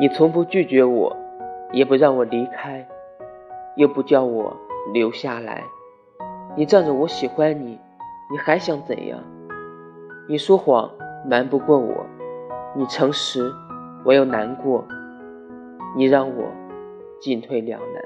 你从不拒绝我也不让我离开又不叫我留下来。你仗着我喜欢你你还想怎样？你说谎瞒不过我你诚实我又难过你让我进退两难。